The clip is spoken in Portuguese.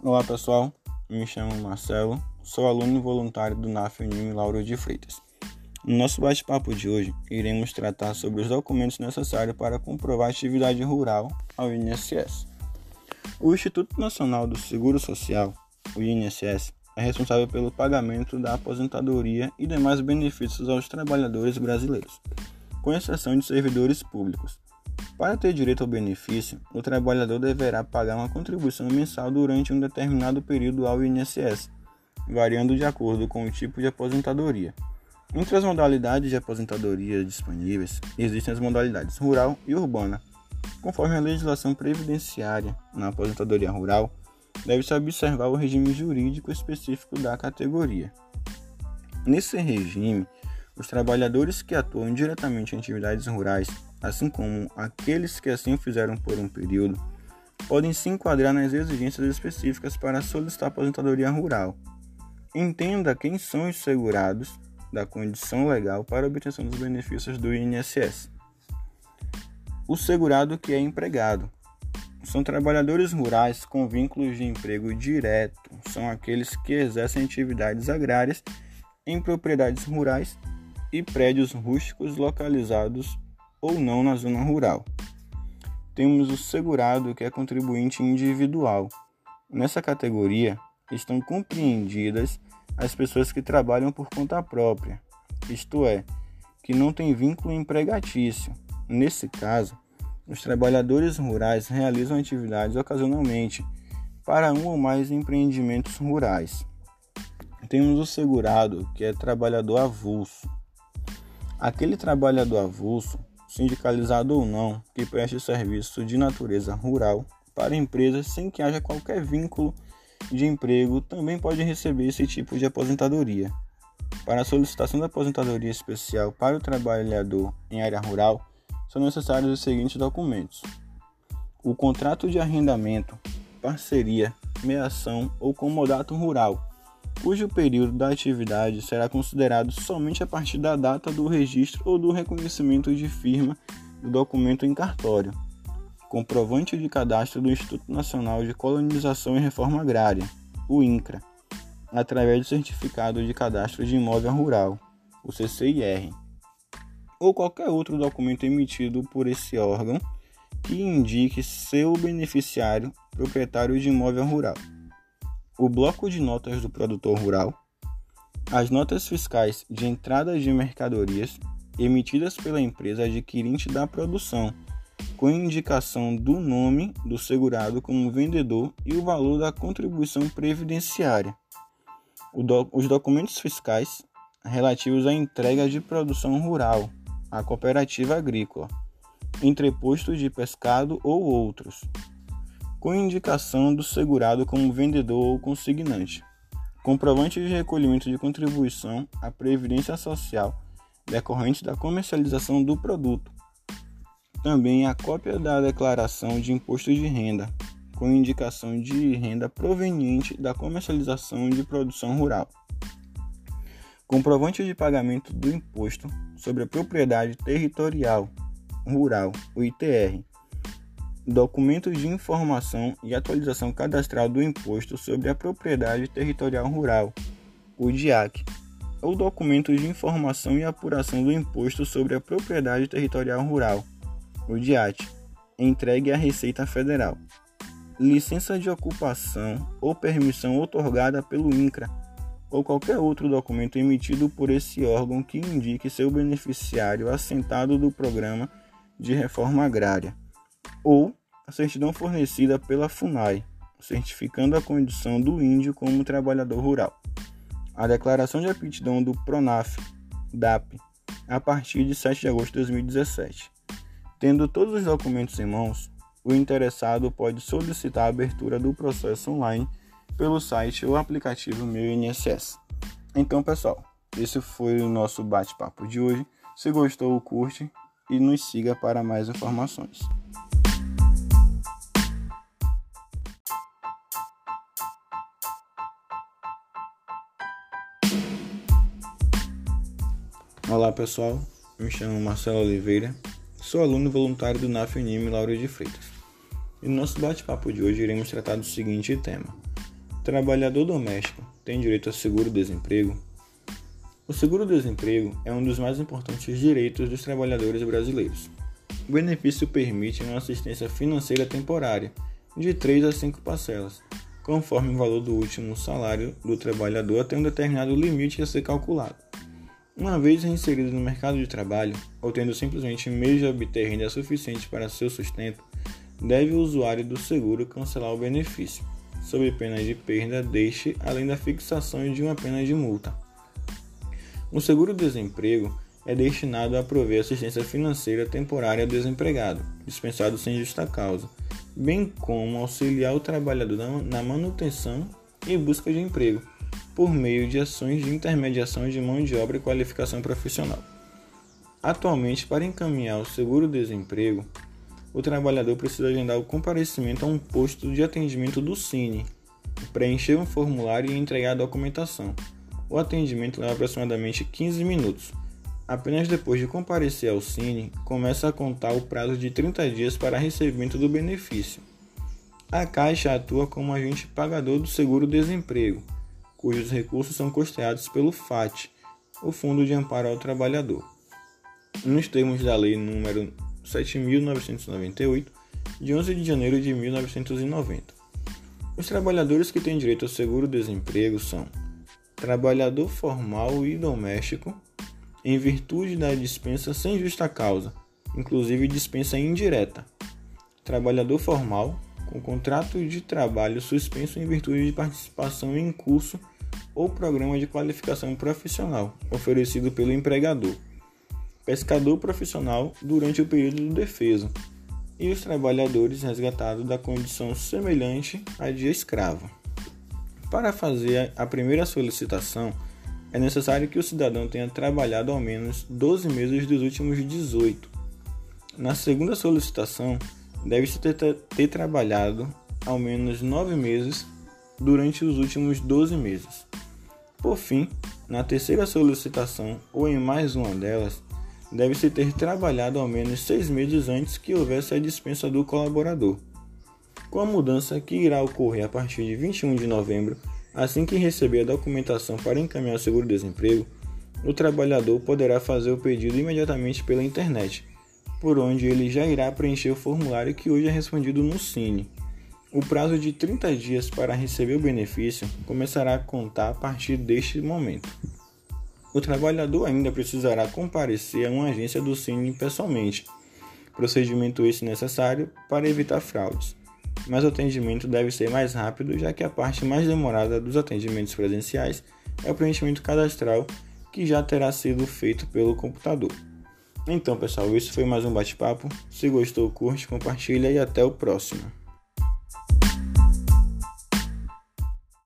Olá pessoal, me chamo Marcelo, sou aluno voluntário do NAF Unime Lauro de Freitas. No nosso bate-papo de hoje, iremos tratar sobre os documentos necessários para comprovar atividade rural ao INSS. O Instituto Nacional do Seguro Social, o INSS, é responsável pelo pagamento da aposentadoria e demais benefícios aos trabalhadores brasileiros, com exceção de servidores públicos. Para ter direito ao benefício, o trabalhador deverá pagar uma contribuição mensal durante um determinado período ao INSS, variando de acordo com o tipo de aposentadoria. Entre as modalidades de aposentadoria disponíveis, existem as modalidades rural e urbana. Conforme a legislação previdenciária na aposentadoria rural, deve-se observar o regime jurídico específico da categoria. Nesse regime, os trabalhadores que atuam diretamente em atividades rurais, assim como aqueles que assim fizeram por um período, podem se enquadrar nas exigências específicas para solicitar aposentadoria rural. Entenda quem são os segurados da condição legal para obtenção dos benefícios do INSS. O segurado que é empregado, são trabalhadores rurais com vínculos de emprego direto, são aqueles que exercem atividades agrárias em propriedades rurais e prédios rústicos localizados ou não na zona rural. Temos o segurado, que é contribuinte individual. Nessa categoria estão compreendidas as pessoas que trabalham por conta própria, isto é, que não têm vínculo empregatício. Nesse caso, os trabalhadores rurais realizam atividades ocasionalmente para um ou mais empreendimentos rurais. Temos o segurado, que é trabalhador avulso. Aquele trabalhador avulso, sindicalizado ou não, que preste serviço de natureza rural para empresas sem que haja qualquer vínculo de emprego, também pode receber esse tipo de aposentadoria. Para a solicitação da aposentadoria especial para o trabalhador em área rural, são necessários os seguintes documentos: o contrato de arrendamento, parceria, meação ou comodato rural, cujo período da atividade será considerado somente a partir da data do registro ou do reconhecimento de firma do documento em cartório, comprovante de cadastro do Instituto Nacional de Colonização e Reforma Agrária, o INCRA, através do Certificado de Cadastro de Imóvel Rural, o CCIR ou qualquer outro documento emitido por esse órgão que indique seu beneficiário proprietário de imóvel rural. O bloco de notas do produtor rural, as notas fiscais de entrada de mercadorias emitidas pela empresa adquirente da produção, com indicação do nome do segurado como vendedor e o valor da contribuição previdenciária. os documentos fiscais relativos à entrega de produção rural, a cooperativa agrícola, entreposto de pescado ou outros, com indicação do segurado como vendedor ou consignante, comprovante de recolhimento de contribuição à Previdência Social decorrente da comercialização do produto, também a cópia da declaração de imposto de renda, com indicação de renda proveniente da comercialização de produção rural. Comprovante de pagamento do Imposto sobre a Propriedade Territorial Rural, o ITR, documento de informação e atualização cadastral do Imposto sobre a Propriedade Territorial Rural, o DIAC, ou documento de informação e apuração do Imposto sobre a Propriedade Territorial Rural, o DIAT, entregue à Receita Federal. Licença de ocupação ou permissão otorgada pelo INCRA ou qualquer outro documento emitido por esse órgão que indique seu beneficiário assentado do programa de reforma agrária, ou a certidão fornecida pela FUNAI, certificando a condição do índio como trabalhador rural. A declaração de aptidão do PRONAF, DAP, a partir de 7 de agosto de 2017. Tendo todos os documentos em mãos, o interessado pode solicitar a abertura do processo online pelo site ou aplicativo Meu INSS. Então, pessoal, esse foi o nosso bate-papo de hoje. Se gostou, curte e nos siga para mais informações. Olá pessoal, me chamo Marcelo Oliveira, sou aluno voluntário do NAF Unime Lauro de Freitas. E no nosso bate-papo de hoje iremos tratar do seguinte tema: Trabalhador doméstico tem direito a seguro-desemprego? O seguro-desemprego é um dos mais importantes direitos dos trabalhadores brasileiros. O benefício permite uma assistência financeira temporária de 3 a 5 parcelas, conforme o valor do último salário do trabalhador até um determinado limite a ser calculado. Uma vez inserido no mercado de trabalho, ou tendo simplesmente meios de obter renda suficiente para seu sustento, deve o usuário do seguro cancelar o benefício, sob pena de perda deste, além da fixação de uma pena de multa. O seguro-desemprego é destinado a prover assistência financeira temporária ao desempregado, dispensado sem justa causa, bem como auxiliar o trabalhador na manutenção e busca de emprego, por meio de ações de intermediação de mão de obra e qualificação profissional. Atualmente, para encaminhar o seguro-desemprego, o trabalhador precisa agendar o comparecimento a um posto de atendimento do Cine, preencher um formulário e entregar a documentação. O atendimento leva aproximadamente 15 minutos. Apenas depois de comparecer ao Cine, começa a contar o prazo de 30 dias para recebimento do benefício. A Caixa atua como agente pagador do seguro-desemprego, cujos recursos são custeados pelo FAT, o Fundo de Amparo ao Trabalhador. Nos termos da Lei nº 7.998, de 11 de janeiro de 1990. Os trabalhadores que têm direito ao seguro-desemprego são trabalhador formal e doméstico, em virtude da dispensa sem justa causa, inclusive dispensa indireta. Trabalhador formal, com contrato de trabalho suspenso em virtude de participação em curso ou programa de qualificação profissional oferecido pelo empregador. Pescador profissional durante o período do defeso e os trabalhadores resgatados da condição semelhante à de escravo. Para fazer a primeira solicitação, é necessário que o cidadão tenha trabalhado ao menos 12 meses dos últimos 18. Na segunda solicitação, deve-se ter, ter, trabalhado ao menos 9 meses durante os últimos 12 meses. Por fim, na terceira solicitação ou em mais uma delas, deve-se ter trabalhado ao menos 6 meses antes que houvesse a dispensa do colaborador. Com a mudança que irá ocorrer a partir de 21 de novembro, assim que receber a documentação para encaminhar o seguro-desemprego, o trabalhador poderá fazer o pedido imediatamente pela internet, por onde ele já irá preencher o formulário que hoje é respondido no Cine. O prazo de 30 dias para receber o benefício começará a contar a partir deste momento. O trabalhador ainda precisará comparecer a uma agência do Cine pessoalmente, procedimento esse necessário para evitar fraudes mas o atendimento deve ser mais rápido, já que a parte mais demorada dos atendimentos presenciais é o preenchimento cadastral, que já terá sido feito pelo computador. Então, pessoal, isso foi mais um bate-papo. Se gostou, curte, compartilha e até o próximo.